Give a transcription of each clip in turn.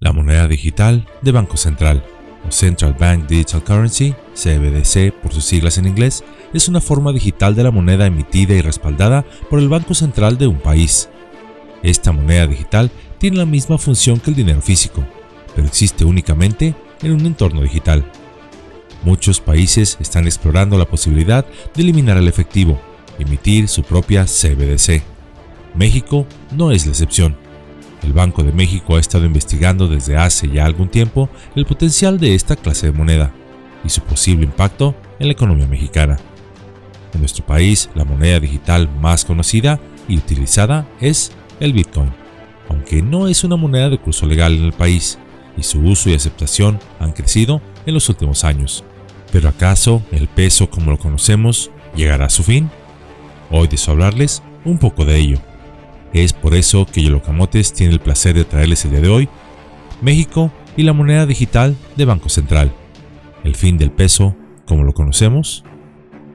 La moneda digital de Banco Central, o Central Bank Digital Currency, CBDC por sus siglas en inglés, es una forma digital de la moneda emitida y respaldada por el Banco Central de un país. Esta moneda digital tiene la misma función que el dinero físico, pero existe únicamente en un entorno digital. Muchos países están explorando la posibilidad de eliminar el efectivo, emitir su propia CBDC. México no es la excepción. El Banco de México ha estado investigando desde hace ya algún tiempo el potencial de esta clase de moneda y su posible impacto en la economía mexicana. En nuestro país, la moneda digital más conocida y utilizada es el Bitcoin, aunque no es una moneda de curso legal en el país, y su uso y aceptación han crecido en los últimos años. Pero ¿acaso el peso como lo conocemos llegará a su fin? Hoy deseo hablarles un poco de ello. Es por eso que Yolocamotes tiene el placer de traerles el día de hoy México y la moneda digital de Banco Central. El fin del peso, como lo conocemos.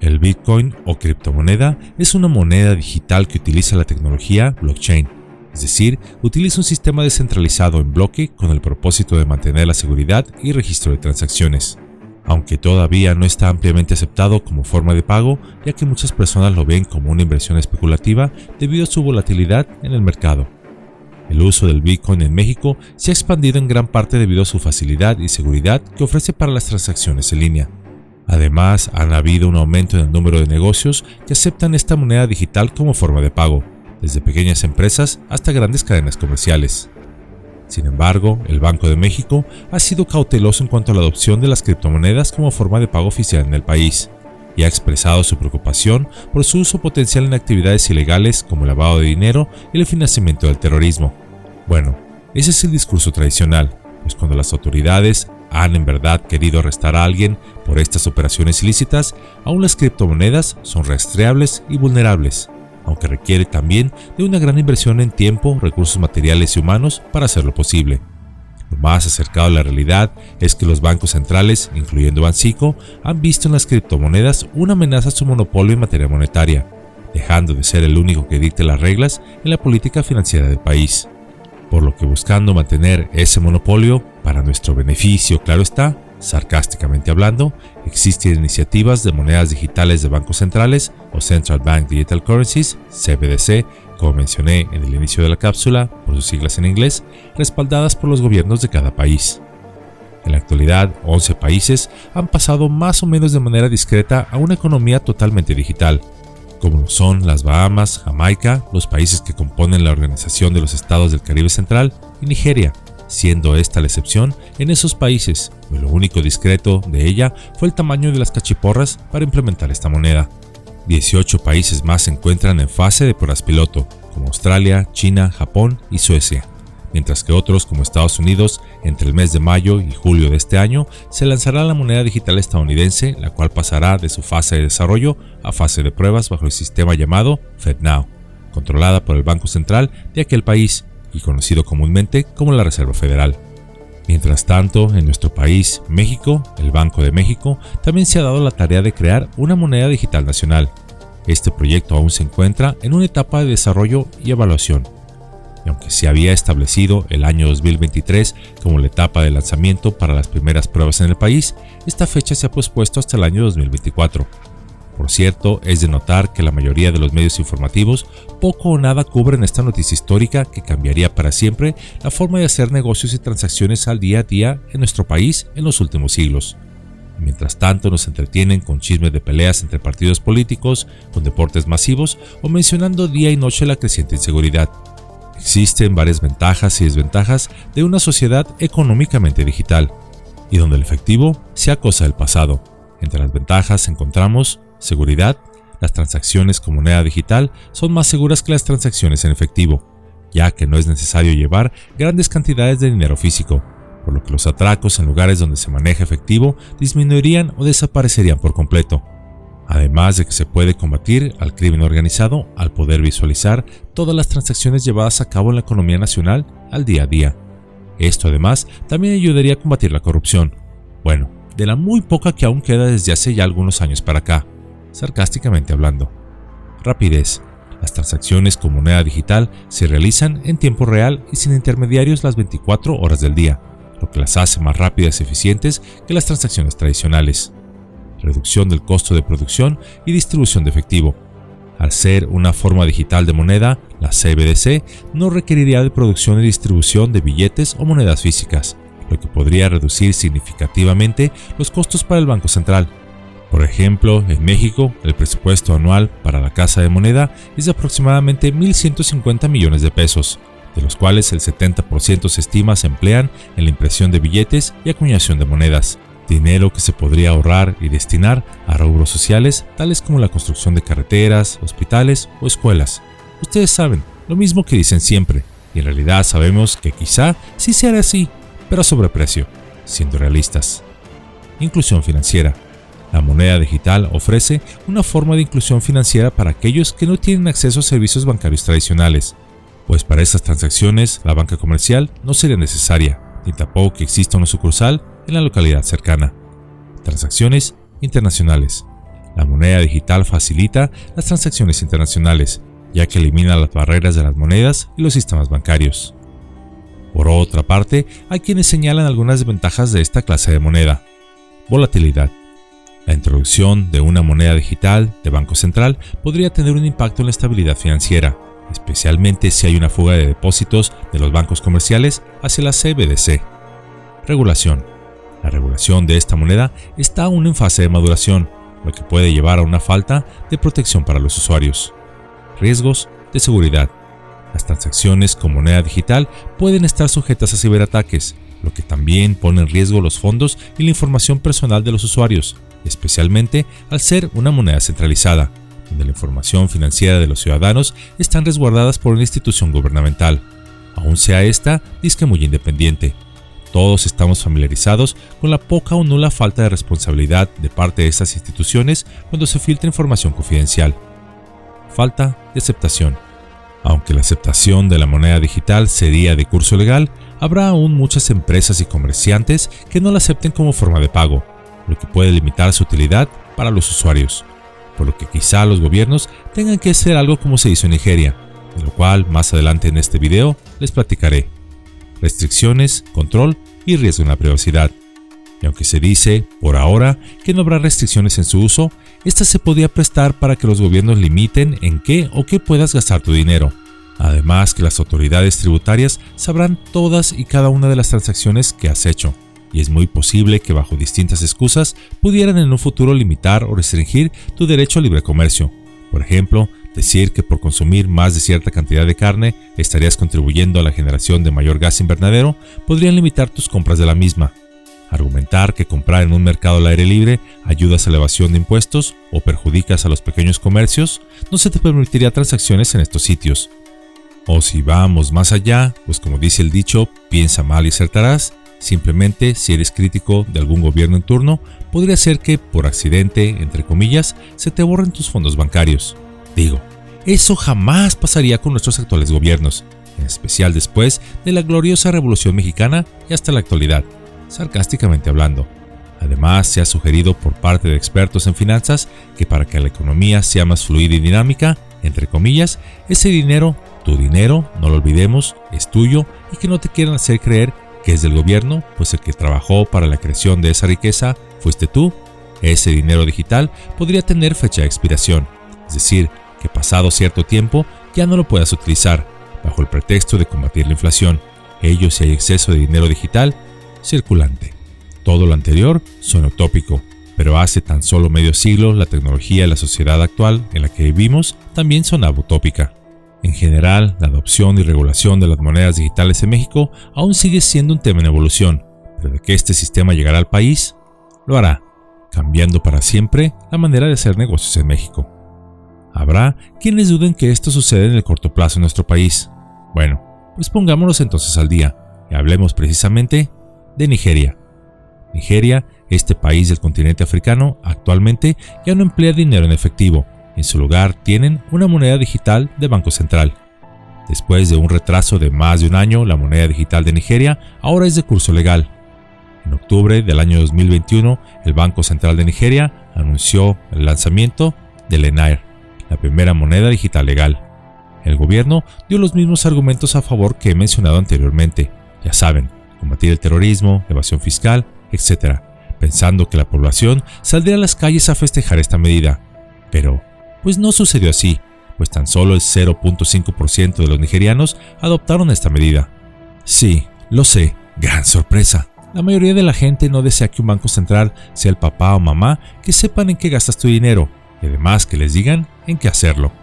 El Bitcoin o criptomoneda es una moneda digital que utiliza la tecnología blockchain, es decir, utiliza un sistema descentralizado en bloque con el propósito de mantener la seguridad y registro de transacciones aunque todavía no está ampliamente aceptado como forma de pago, ya que muchas personas lo ven como una inversión especulativa debido a su volatilidad en el mercado. El uso del Bitcoin en México se ha expandido en gran parte debido a su facilidad y seguridad que ofrece para las transacciones en línea. Además, han habido un aumento en el número de negocios que aceptan esta moneda digital como forma de pago, desde pequeñas empresas hasta grandes cadenas comerciales. Sin embargo, el Banco de México ha sido cauteloso en cuanto a la adopción de las criptomonedas como forma de pago oficial en el país y ha expresado su preocupación por su uso potencial en actividades ilegales como el lavado de dinero y el financiamiento del terrorismo. Bueno, ese es el discurso tradicional, pues cuando las autoridades han en verdad querido arrestar a alguien por estas operaciones ilícitas, aún las criptomonedas son rastreables y vulnerables, aunque requiere también de una gran inversión en tiempo, recursos materiales y humanos para hacerlo posible. Lo más acercado a la realidad es que los bancos centrales, incluyendo Bancico, han visto en las criptomonedas una amenaza a su monopolio en materia monetaria, dejando de ser el único que dicte las reglas en la política financiera del país. Por lo que buscando mantener ese monopolio, para nuestro beneficio, claro está, Sarcásticamente hablando, existen iniciativas de monedas digitales de bancos centrales o Central Bank Digital Currencies, CBDC, como mencioné en el inicio de la cápsula, por sus siglas en inglés, respaldadas por los gobiernos de cada país. En la actualidad, 11 países han pasado más o menos de manera discreta a una economía totalmente digital, como son las Bahamas, Jamaica, los países que componen la Organización de los Estados del Caribe Central y Nigeria, siendo esta la excepción en esos países, pues lo único discreto de ella fue el tamaño de las cachiporras para implementar esta moneda. 18 países más se encuentran en fase de pruebas piloto, como Australia, China, Japón y Suecia, mientras que otros como Estados Unidos, entre el mes de mayo y julio de este año, se lanzará la moneda digital estadounidense, la cual pasará de su fase de desarrollo a fase de pruebas bajo el sistema llamado FedNow, controlada por el Banco Central de aquel país y conocido comúnmente como la Reserva Federal. Mientras tanto, en nuestro país, México, el Banco de México, también se ha dado la tarea de crear una moneda digital nacional. Este proyecto aún se encuentra en una etapa de desarrollo y evaluación. Y aunque se había establecido el año 2023 como la etapa de lanzamiento para las primeras pruebas en el país, esta fecha se ha pospuesto hasta el año 2024 por cierto, es de notar que la mayoría de los medios informativos poco o nada cubren esta noticia histórica que cambiaría para siempre la forma de hacer negocios y transacciones al día a día en nuestro país en los últimos siglos. Mientras tanto nos entretienen con chismes de peleas entre partidos políticos, con deportes masivos o mencionando día y noche la creciente inseguridad. Existen varias ventajas y desventajas de una sociedad económicamente digital, y donde el efectivo sea cosa del pasado. Entre las ventajas encontramos Seguridad. Las transacciones con moneda digital son más seguras que las transacciones en efectivo, ya que no es necesario llevar grandes cantidades de dinero físico, por lo que los atracos en lugares donde se maneja efectivo disminuirían o desaparecerían por completo. Además de que se puede combatir al crimen organizado al poder visualizar todas las transacciones llevadas a cabo en la economía nacional al día a día. Esto además también ayudaría a combatir la corrupción. Bueno, de la muy poca que aún queda desde hace ya algunos años para acá sarcásticamente hablando. Rapidez. Las transacciones con moneda digital se realizan en tiempo real y sin intermediarios las 24 horas del día, lo que las hace más rápidas y eficientes que las transacciones tradicionales. Reducción del costo de producción y distribución de efectivo. Al ser una forma digital de moneda, la CBDC no requeriría de producción y distribución de billetes o monedas físicas, lo que podría reducir significativamente los costos para el Banco Central. Por ejemplo, en México, el presupuesto anual para la Casa de Moneda es de aproximadamente 1.150 millones de pesos, de los cuales el 70% se estima se emplean en la impresión de billetes y acuñación de monedas, dinero que se podría ahorrar y destinar a rubros sociales tales como la construcción de carreteras, hospitales o escuelas. Ustedes saben, lo mismo que dicen siempre, y en realidad sabemos que quizá sí sea así, pero a sobreprecio, siendo realistas. Inclusión financiera. La moneda digital ofrece una forma de inclusión financiera para aquellos que no tienen acceso a servicios bancarios tradicionales, pues para estas transacciones la banca comercial no sería necesaria, ni tampoco que exista una sucursal en la localidad cercana. Transacciones internacionales. La moneda digital facilita las transacciones internacionales, ya que elimina las barreras de las monedas y los sistemas bancarios. Por otra parte, hay quienes señalan algunas desventajas de esta clase de moneda. Volatilidad. La introducción de una moneda digital de Banco Central podría tener un impacto en la estabilidad financiera, especialmente si hay una fuga de depósitos de los bancos comerciales hacia la CBDC. Regulación. La regulación de esta moneda está aún en fase de maduración, lo que puede llevar a una falta de protección para los usuarios. Riesgos de seguridad. Las transacciones con moneda digital pueden estar sujetas a ciberataques, lo que también pone en riesgo los fondos y la información personal de los usuarios, especialmente al ser una moneda centralizada, donde la información financiera de los ciudadanos están resguardadas por una institución gubernamental, aun sea esta disque muy independiente. Todos estamos familiarizados con la poca o nula falta de responsabilidad de parte de estas instituciones cuando se filtra información confidencial. Falta de aceptación. Aunque la aceptación de la moneda digital sería de curso legal, habrá aún muchas empresas y comerciantes que no la acepten como forma de pago, lo que puede limitar su utilidad para los usuarios, por lo que quizá los gobiernos tengan que hacer algo como se hizo en Nigeria, de lo cual más adelante en este video les platicaré restricciones, control y riesgo en la privacidad. Y aunque se dice, por ahora, que no habrá restricciones en su uso, esta se podría prestar para que los gobiernos limiten en qué o qué puedas gastar tu dinero. Además que las autoridades tributarias sabrán todas y cada una de las transacciones que has hecho, y es muy posible que bajo distintas excusas pudieran en un futuro limitar o restringir tu derecho al libre comercio. Por ejemplo, Decir que por consumir más de cierta cantidad de carne estarías contribuyendo a la generación de mayor gas invernadero podrían limitar tus compras de la misma. Argumentar que comprar en un mercado al aire libre ayudas a la evasión de impuestos o perjudicas a los pequeños comercios no se te permitiría transacciones en estos sitios. O si vamos más allá, pues como dice el dicho, piensa mal y acertarás, simplemente si eres crítico de algún gobierno en turno, podría ser que por accidente, entre comillas, se te borren tus fondos bancarios. Digo, eso jamás pasaría con nuestros actuales gobiernos, en especial después de la gloriosa Revolución Mexicana y hasta la actualidad, sarcásticamente hablando. Además, se ha sugerido por parte de expertos en finanzas que para que la economía sea más fluida y dinámica, entre comillas, ese dinero, tu dinero, no lo olvidemos, es tuyo y que no te quieran hacer creer que es del gobierno, pues el que trabajó para la creación de esa riqueza fuiste tú. Ese dinero digital podría tener fecha de expiración, es decir, que pasado cierto tiempo ya no lo puedas utilizar, bajo el pretexto de combatir la inflación, ello si hay exceso de dinero digital circulante. Todo lo anterior suena utópico, pero hace tan solo medio siglo la tecnología y la sociedad actual en la que vivimos también sonaba utópica. En general, la adopción y regulación de las monedas digitales en México aún sigue siendo un tema en evolución, pero de que este sistema llegará al país, lo hará, cambiando para siempre la manera de hacer negocios en México. Habrá quienes duden que esto sucede en el corto plazo en nuestro país. Bueno, pues pongámonos entonces al día y hablemos precisamente de Nigeria. Nigeria, este país del continente africano, actualmente ya no emplea dinero en efectivo. En su lugar tienen una moneda digital de Banco Central. Después de un retraso de más de un año, la moneda digital de Nigeria ahora es de curso legal. En octubre del año 2021, el Banco Central de Nigeria anunció el lanzamiento del ENAIR, la primera moneda digital legal, El gobierno dio los mismos argumentos a favor que he mencionado anteriormente, ya saben, combatir el terrorismo, evasión fiscal, etc., pensando que la población saldría a las calles a festejar esta medida. Pero, pues no sucedió así, pues tan solo el 0.5% de los nigerianos adoptaron esta medida. Sí, lo sé, gran sorpresa. La mayoría de la gente no desea que un banco central sea el papá o mamá que sepan en qué gastas tu dinero y además que les digan en qué hacerlo.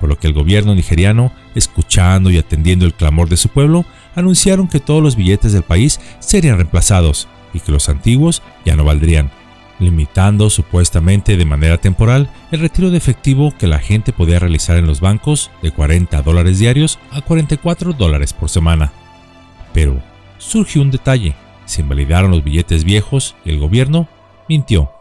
Por lo que el gobierno nigeriano, escuchando y atendiendo el clamor de su pueblo, anunciaron que todos los billetes del país serían reemplazados y que los antiguos ya no valdrían, limitando supuestamente de manera temporal el retiro de efectivo que la gente podía realizar en los bancos de 40 dólares diarios a 44 dólares por semana. Pero surgió un detalle, se invalidaron los billetes viejos y el gobierno mintió.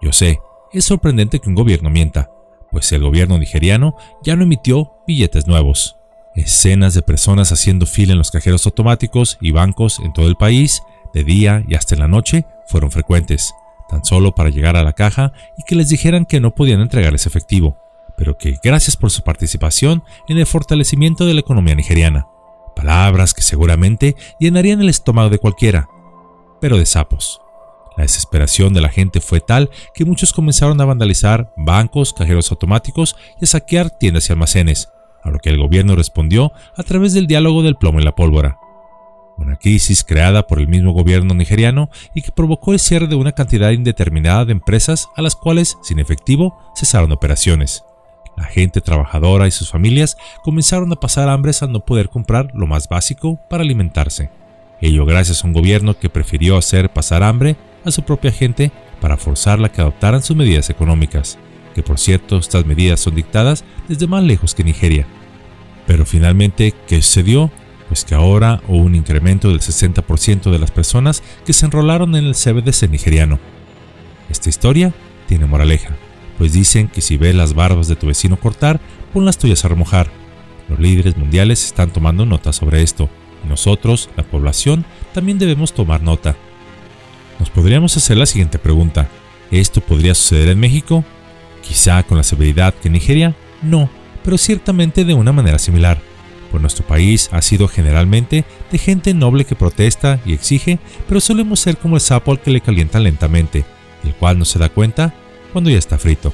Yo sé, es sorprendente que un gobierno mienta, pues el gobierno nigeriano ya no emitió billetes nuevos. Escenas de personas haciendo fila en los cajeros automáticos y bancos en todo el país, de día y hasta en la noche, fueron frecuentes, tan solo para llegar a la caja y que les dijeran que no podían entregarles efectivo, pero que gracias por su participación en el fortalecimiento de la economía nigeriana. Palabras que seguramente llenarían el estómago de cualquiera, pero de sapos. La desesperación de la gente fue tal que muchos comenzaron a vandalizar bancos, cajeros automáticos y a saquear tiendas y almacenes, a lo que el gobierno respondió a través del diálogo del plomo y la pólvora. Una crisis creada por el mismo gobierno nigeriano y que provocó el cierre de una cantidad indeterminada de empresas a las cuales, sin efectivo, cesaron operaciones. La gente trabajadora y sus familias comenzaron a pasar hambres al no poder comprar lo más básico para alimentarse. Ello gracias a un gobierno que prefirió hacer pasar hambre a su propia gente para forzarla a que adoptaran sus medidas económicas, que por cierto estas medidas son dictadas desde más lejos que Nigeria. Pero finalmente, ¿qué sucedió? Pues que ahora hubo un incremento del 60% de las personas que se enrolaron en el CBDC nigeriano. Esta historia tiene moraleja, pues dicen que si ves las barbas de tu vecino cortar, pon las tuyas a remojar. Los líderes mundiales están tomando nota sobre esto, y nosotros, la población, también debemos tomar nota nos podríamos hacer la siguiente pregunta. ¿Esto podría suceder en México? Quizá con la severidad que Nigeria, no, pero ciertamente de una manera similar. Pues nuestro país ha sido generalmente de gente noble que protesta y exige, pero solemos ser como el sapo al que le calientan lentamente, el cual no se da cuenta cuando ya está frito.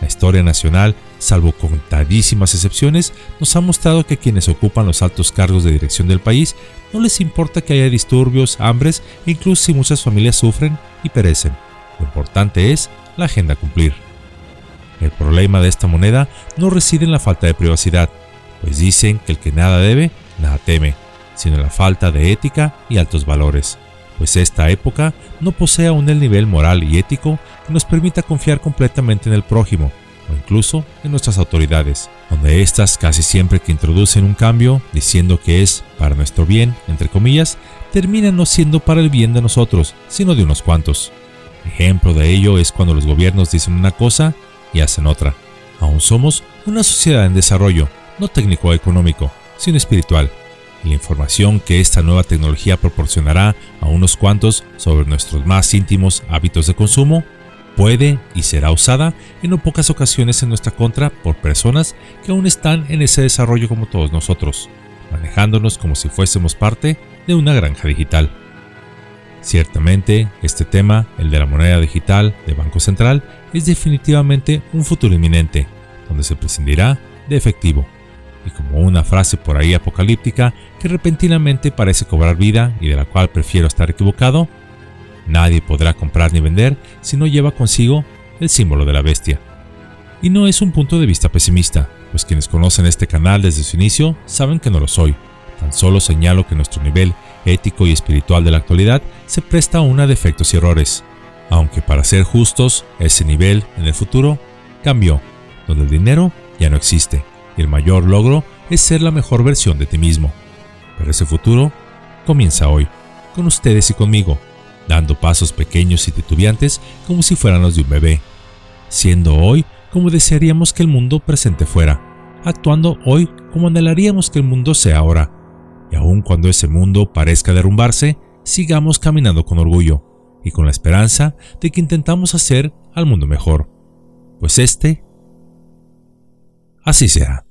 La historia nacional, salvo contadísimas excepciones, nos ha mostrado que quienes ocupan los altos cargos de dirección del país no les importa que haya disturbios, hambres incluso si muchas familias sufren y perecen. Lo importante es la agenda cumplir. El problema de esta moneda no reside en la falta de privacidad, pues dicen que el que nada debe, nada teme, sino en la falta de ética y altos valores, pues esta época no posee aún el nivel moral y ético que nos permita confiar completamente en el prójimo, o incluso en nuestras autoridades, donde éstas casi siempre que introducen un cambio diciendo que es para nuestro bien, entre comillas, terminan no siendo para el bien de nosotros, sino de unos cuantos. Ejemplo de ello es cuando los gobiernos dicen una cosa y hacen otra. Aún somos una sociedad en desarrollo, no técnico o económico, sino espiritual, y la información que esta nueva tecnología proporcionará a unos cuantos sobre nuestros más íntimos hábitos de consumo puede y será usada en no pocas ocasiones en nuestra contra por personas que aún están en ese desarrollo como todos nosotros, manejándonos como si fuésemos parte de una granja digital. Ciertamente, este tema, el de la moneda digital de Banco Central, es definitivamente un futuro inminente, donde se prescindirá de efectivo. Y como una frase por ahí apocalíptica que repentinamente parece cobrar vida y de la cual prefiero estar equivocado, Nadie podrá comprar ni vender si no lleva consigo el símbolo de la bestia. Y no es un punto de vista pesimista, pues quienes conocen este canal desde su inicio saben que no lo soy. Tan solo señalo que nuestro nivel ético y espiritual de la actualidad se presta a una defectos y errores, aunque para ser justos, ese nivel en el futuro cambió, donde el dinero ya no existe y el mayor logro es ser la mejor versión de ti mismo. Pero ese futuro comienza hoy, con ustedes y conmigo, dando pasos pequeños y titubeantes como si fueran los de un bebé, siendo hoy como desearíamos que el mundo presente fuera, actuando hoy como anhelaríamos que el mundo sea ahora, y aun cuando ese mundo parezca derrumbarse, sigamos caminando con orgullo y con la esperanza de que intentamos hacer al mundo mejor, pues este así será.